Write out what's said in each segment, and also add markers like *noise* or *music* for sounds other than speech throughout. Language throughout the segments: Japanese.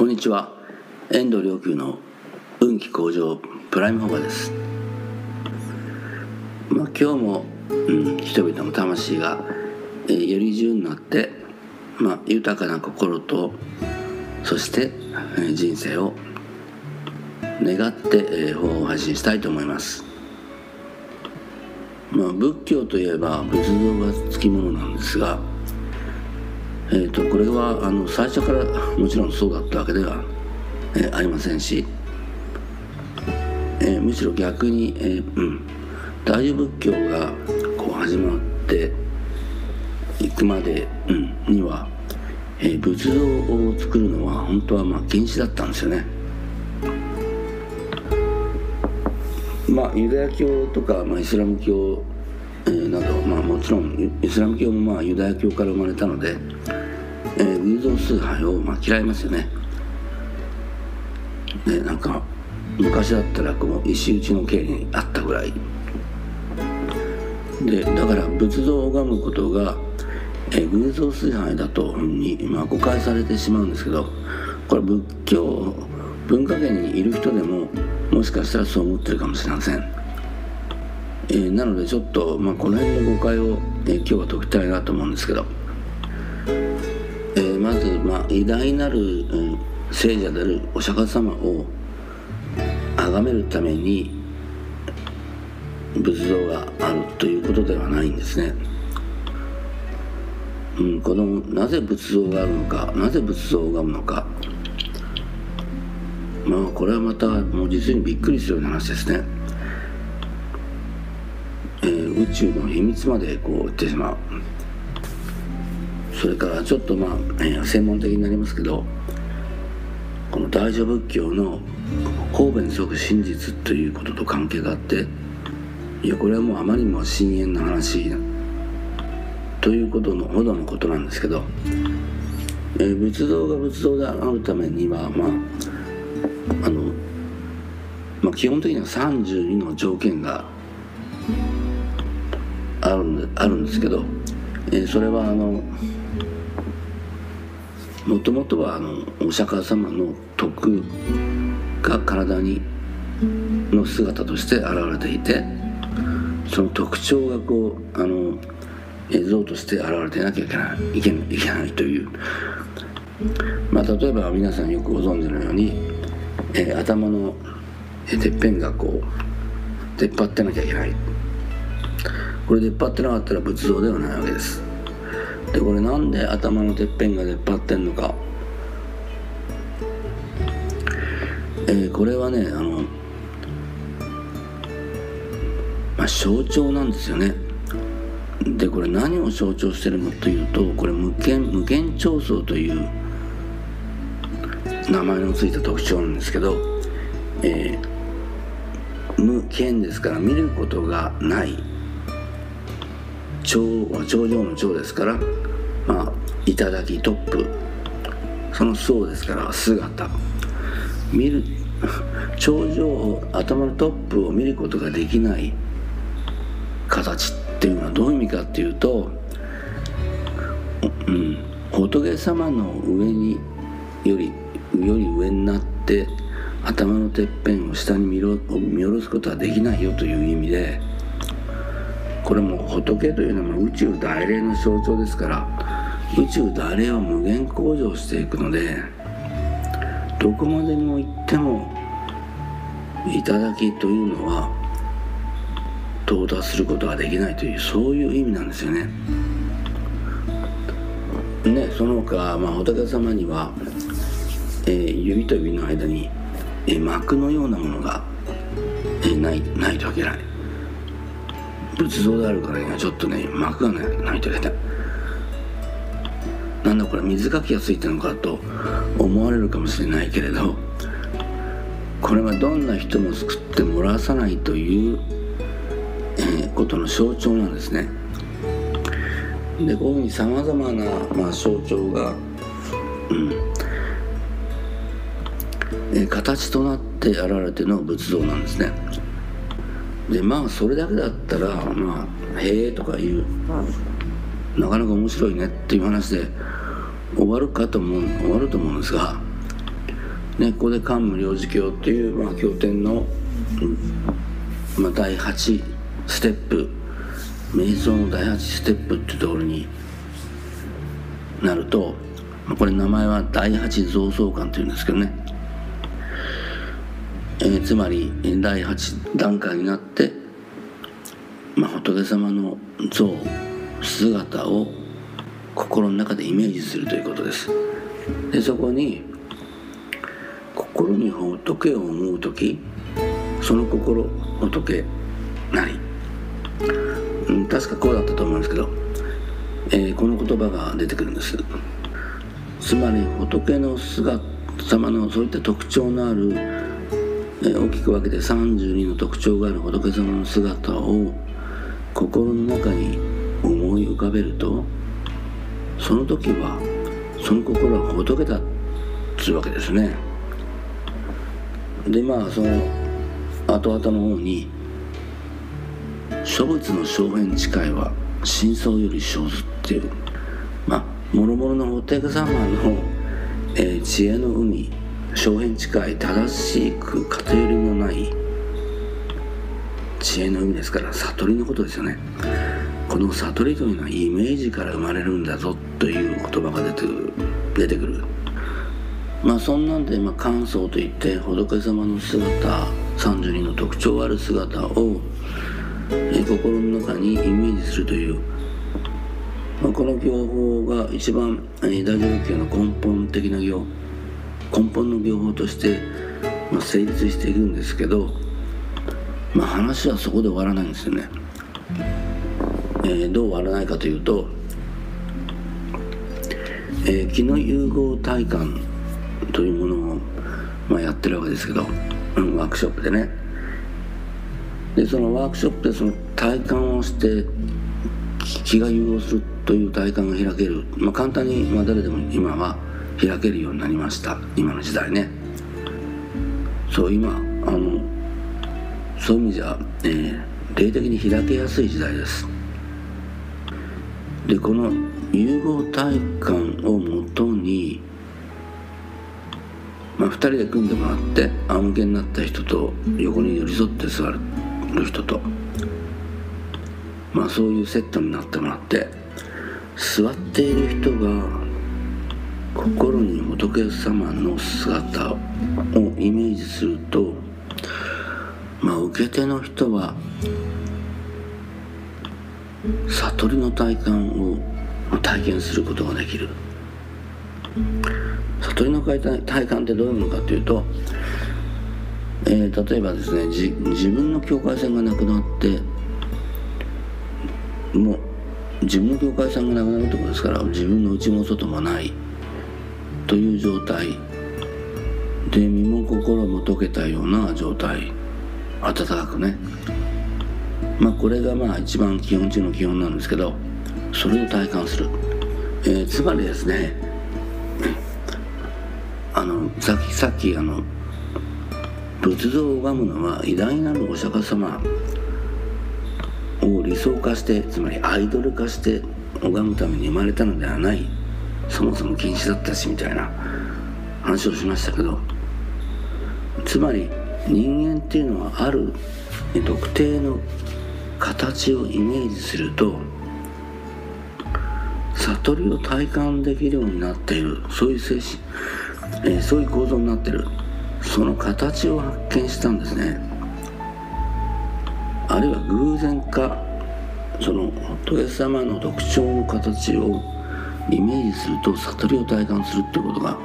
こんにちは。遠藤良久の運気向上プライムホーバです、まあ、今日も、うん、人々の魂が、えー、より自由になって、まあ、豊かな心とそして、えー、人生を願って、えー、法を配信したいと思います。まあ、仏教といえば仏像がつきものなんですがえーと、これはあの最初からもちろんそうだったわけでは、えー、ありませんし、えー、むしろ逆に、えーうん、大乗仏教がこう始まっていくまで、うん、には、えー、仏像を作るのは本当はまあ禁止だったんですよね。まあ、ユダヤ教とか、まあ、イスラム教、えー、など、まあ、もちろんイスラム教もまあユダヤ教から生まれたので、えー、偶像崇拝をまあ嫌いますよね。でなんか昔だったらこう石打ちの刑にあったぐらい。でだから仏像を拝むことが、えー、偶像崇拝だとに、まあ、誤解されてしまうんですけどこれ仏教文化圏にいる人でももしかしたらそう思ってるかもしれません、えー、なのでちょっと、まあ、この辺の誤解を、えー、今日は解きたいなと思うんですけど、まず、まあ、偉大なる、うん、聖者であるお釈迦様を崇めるために仏像があるということではないんですね。うん、このなぜ仏像があるのかなぜ仏像を拝むのかまあこれはまたもう実にびっくりするような話ですね。えー、宇宙の秘密までこう言ってしまう。それからちょっとまあ、えー、専門的になりますけどこの大乗仏教の神戸に即真実ということと関係があっていやこれはもうあまりにも深淵な話ということのほどのことなんですけど、えー、仏像が仏像であるためにはまああの、まあ、基本的には32の条件があるんであるんですけど、えー、それはあのもともとはあのお釈迦様の徳が体にの姿として現れていてその特徴がこうあの像として現れていなきゃいけないいけいけないという、まあ、例えば皆さんよくご存知のように、えー、頭のてっぺんがこう出っ張ってなきゃいけない。これ出っ張ってなかったら仏像ではないわけです。でこれなんで頭のてっぺんが出っ張ってんのか。えー、これはねあの、まあ、象徴なんですよね。でこれ何を象徴してるのというとこれ無限無限長層という名前のついた特徴なんですけど、えー、無限ですから見ることがない。頂頂上の頂ですからまあ頂トップ。その層ですから姿。見る *laughs* 頂上を頭のトップを見ることができない。形っていうのはどういう意味かっていうと、うん、仏様の上によりより上になって頭のてっぺんを下に見ろ見下ろすことはできないよという意味でこれも仏というのは宇宙大霊の象徴ですから宇宙大霊は無限向上していくのでどこまでも行っても頂というのは到達することができないというそういう意味なんですよね。ねその他、まあ、仏様には、えー、指と指の間に、えー、膜のようなものが、えー、ないないといけない仏像であるからにはちょっとね膜がないといけないなんだこれ水かきがついてるのかと思われるかもしれないけれどこれはどんな人も救ってもらわさないという、えー、ことの象徴なんですね。でこういうふうにさまざまな、まあ、象徴が、うんえー、形となって現れての仏像なんですね。でまあそれだけだったらまあ「へえ」とかいう。なかなか面白いねっていう話で終わるかと思う終わると思うんですがね、ここで桓武領事教っていう、まあ、経典の、まあ、第8ステップ瞑想の第8ステップっていうところになるとこれ名前は第8増相観っていうんですけどね、えー、つまり第8段階になって、まあ、仏様の像姿を心の中でイメージするということです。でそこに心に仏を思う時その心仏なり、うん、確かこうだったと思うんですけど、えー、この言葉が出てくるんです。つまり仏の姿様のそういった特徴のある、えー、大きく分けて32の特徴がある仏様の姿を心の中に思い浮かべるとその時はその心は仏だっつうわけですね。でまあその後々の方に「諸仏の小辺誓いは真相より生ず」っていうまあもろもろの仏様の、えー、知恵の海小辺誓い正しく偏りのない知恵の海ですから悟りのことですよね。この悟りというのはイメージから生まれるんだぞという言葉が出てくる出てくる。まあそんなんで、まあ、感想といって仏様の姿32の特徴ある姿を、え心の中にイメージするという、まあ、この業法が一番、え、大乗仏教の根本的な行根本の業法として、まあ、成立しているんですけど、まあ、話はそこで終わらないんですよね。えー、どう終わらないかというと、えー、気の融合体感というものを、まあ、やってるわけですけど、うん、ワークショップでねでそのワークショップでその体感をして気が融合するという体感が開ける、まあ、簡単に、まあ、誰でも今は開けるようになりました。今の時代ね。そう今あのそういう意味じゃ、えー、霊的に開けやすい時代です。でこの融合体感をもとにまあ、2人で組んでもらって仰向けになった人と横に寄り添って座る人と、まあ、そういうセットになってもらって座っている人が心に仏様の姿をイメージすると、まあ、受け手の人は悟りの体感を体験することができる。悟りの体感ってどういうものかというと、えー、例えばですね自分の境界線がなくなってもう自分の境界線がなくなるってことですから自分の内も外もないという状態。で身も心も溶けたような状態。暖かくね。まあこれがまあ一番基本中の基本なんですけどそれを体感する、えー、つまりですねあのさっきさっきあの仏像を拝むのは偉大なるお釈迦様を理想化してつまりアイドル化して拝むために生まれたのではない。そもそも禁止だったしみたいな。話をしましたけどつまり人間っていうのはある特定の形をイメージすると悟りを体感できるようになっている。そういう精神えー、そういう構造になってる。その形を発見したんですね。あるいは偶然かその仏様の特徴の形をイメージすると悟りを体感するってことが、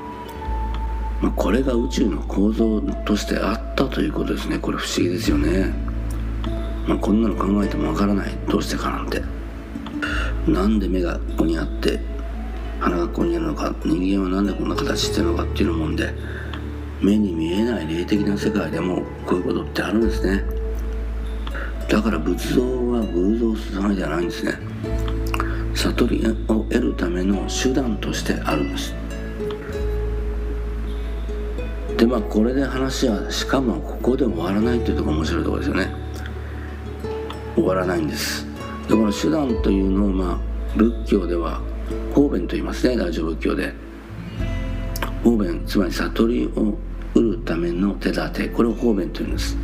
まあ、これが宇宙の構造としてあったということですね。これ不思議ですよね、まあ、こんなの考えてもわからない。どうしてかなんて。なんで目がここにあって鼻がここにあるのか。人間は何でこんな形してるのかっていうのもんで目に見えない霊的な世界でもこういうことってあるんですね。だから仏像は偶像するためじゃないんですね。悟りを得るための手段としてあるんです。でまあこれで話はしかもここで終わらないというところ面白いところですよね。終わらないんです。でこの手段というのをまあ仏教では方便と言いますね。大乗仏教で。方便つまり悟りを売るための手立て。これを方便というんです。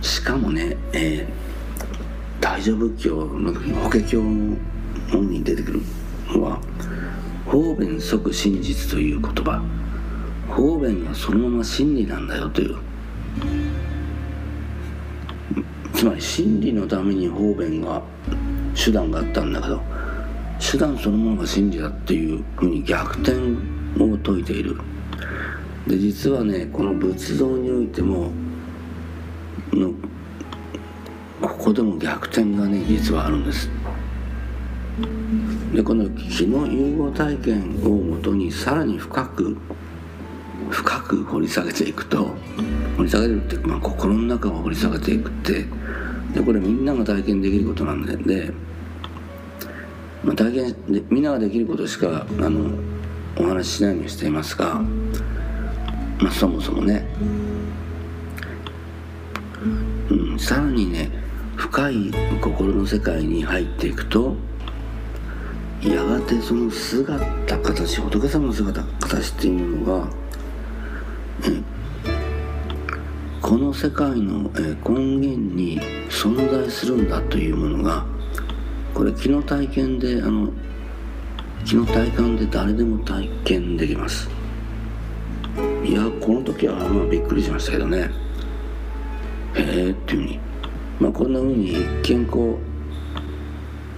しかもね、えー、大乗仏教の法華経本に出てくるのは方便即真実という言葉。方便がそのまま真理なんだよという。つまり真理のために方便が手段があったんだけど手段そのものが真理だっていうふうに逆転を説いている。で実はねこの仏像においてものここでも逆転がね実はあるんです。でこの気の融合体験をもとにさらに深く深く掘り下げていくと掘り下げるって、まあ、心の中を掘り下げていくってでこれみんなが体験できることなんでで、まあ、体験でみんなができることしかあのお話ししないようにしていますが、まあ、そもそもね、うん、さらにね深い心の世界に入っていくとやがてその姿形仏様の姿形っていうものが、この世界の、根源に存在するんだというものがこれ気の体験であの気の体感で誰でも体験できます。いやこの時はまあびっくりしましたけどね。へえっていうふうに。まあこんなふうに一見こう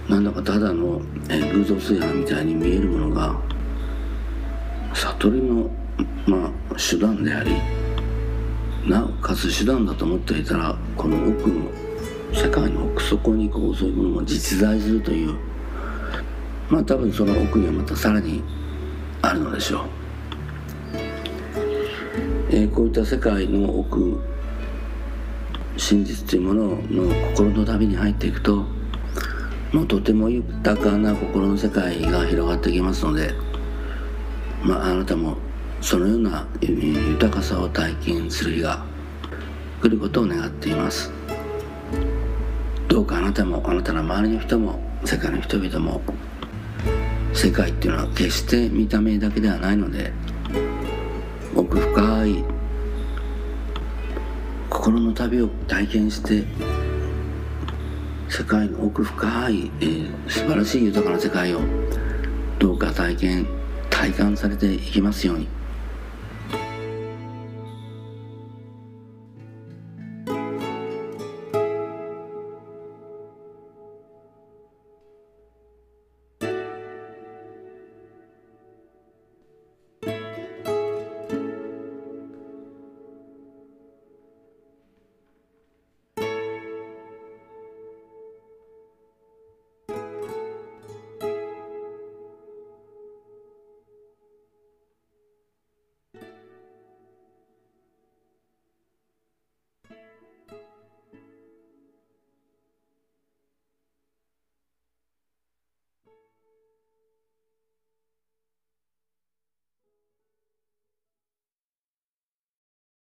なんだかただの、偶像崇拝みたいに見えるものが悟りの、まあ、手段でありなおかつ手段だと思っていたらこの奥の世界の奥底にこうそういうものも実在するというまあ多分その奥にはまたさらにあるのでしょう。えー、こういった世界の奥真実というものの心の旅に入っていくともうとても豊かな心の世界が広がってきますので、まあ、あなたもそのような豊かさを体験する日が来ることを願っています。どうかあなたもあなたの周りの人も世界の人々も世界っていうのは決して見た目だけではないので奥深い心の旅を体験して世界の奥深い、えー、素晴らしい豊かな世界をどうか体験体感されていきますように。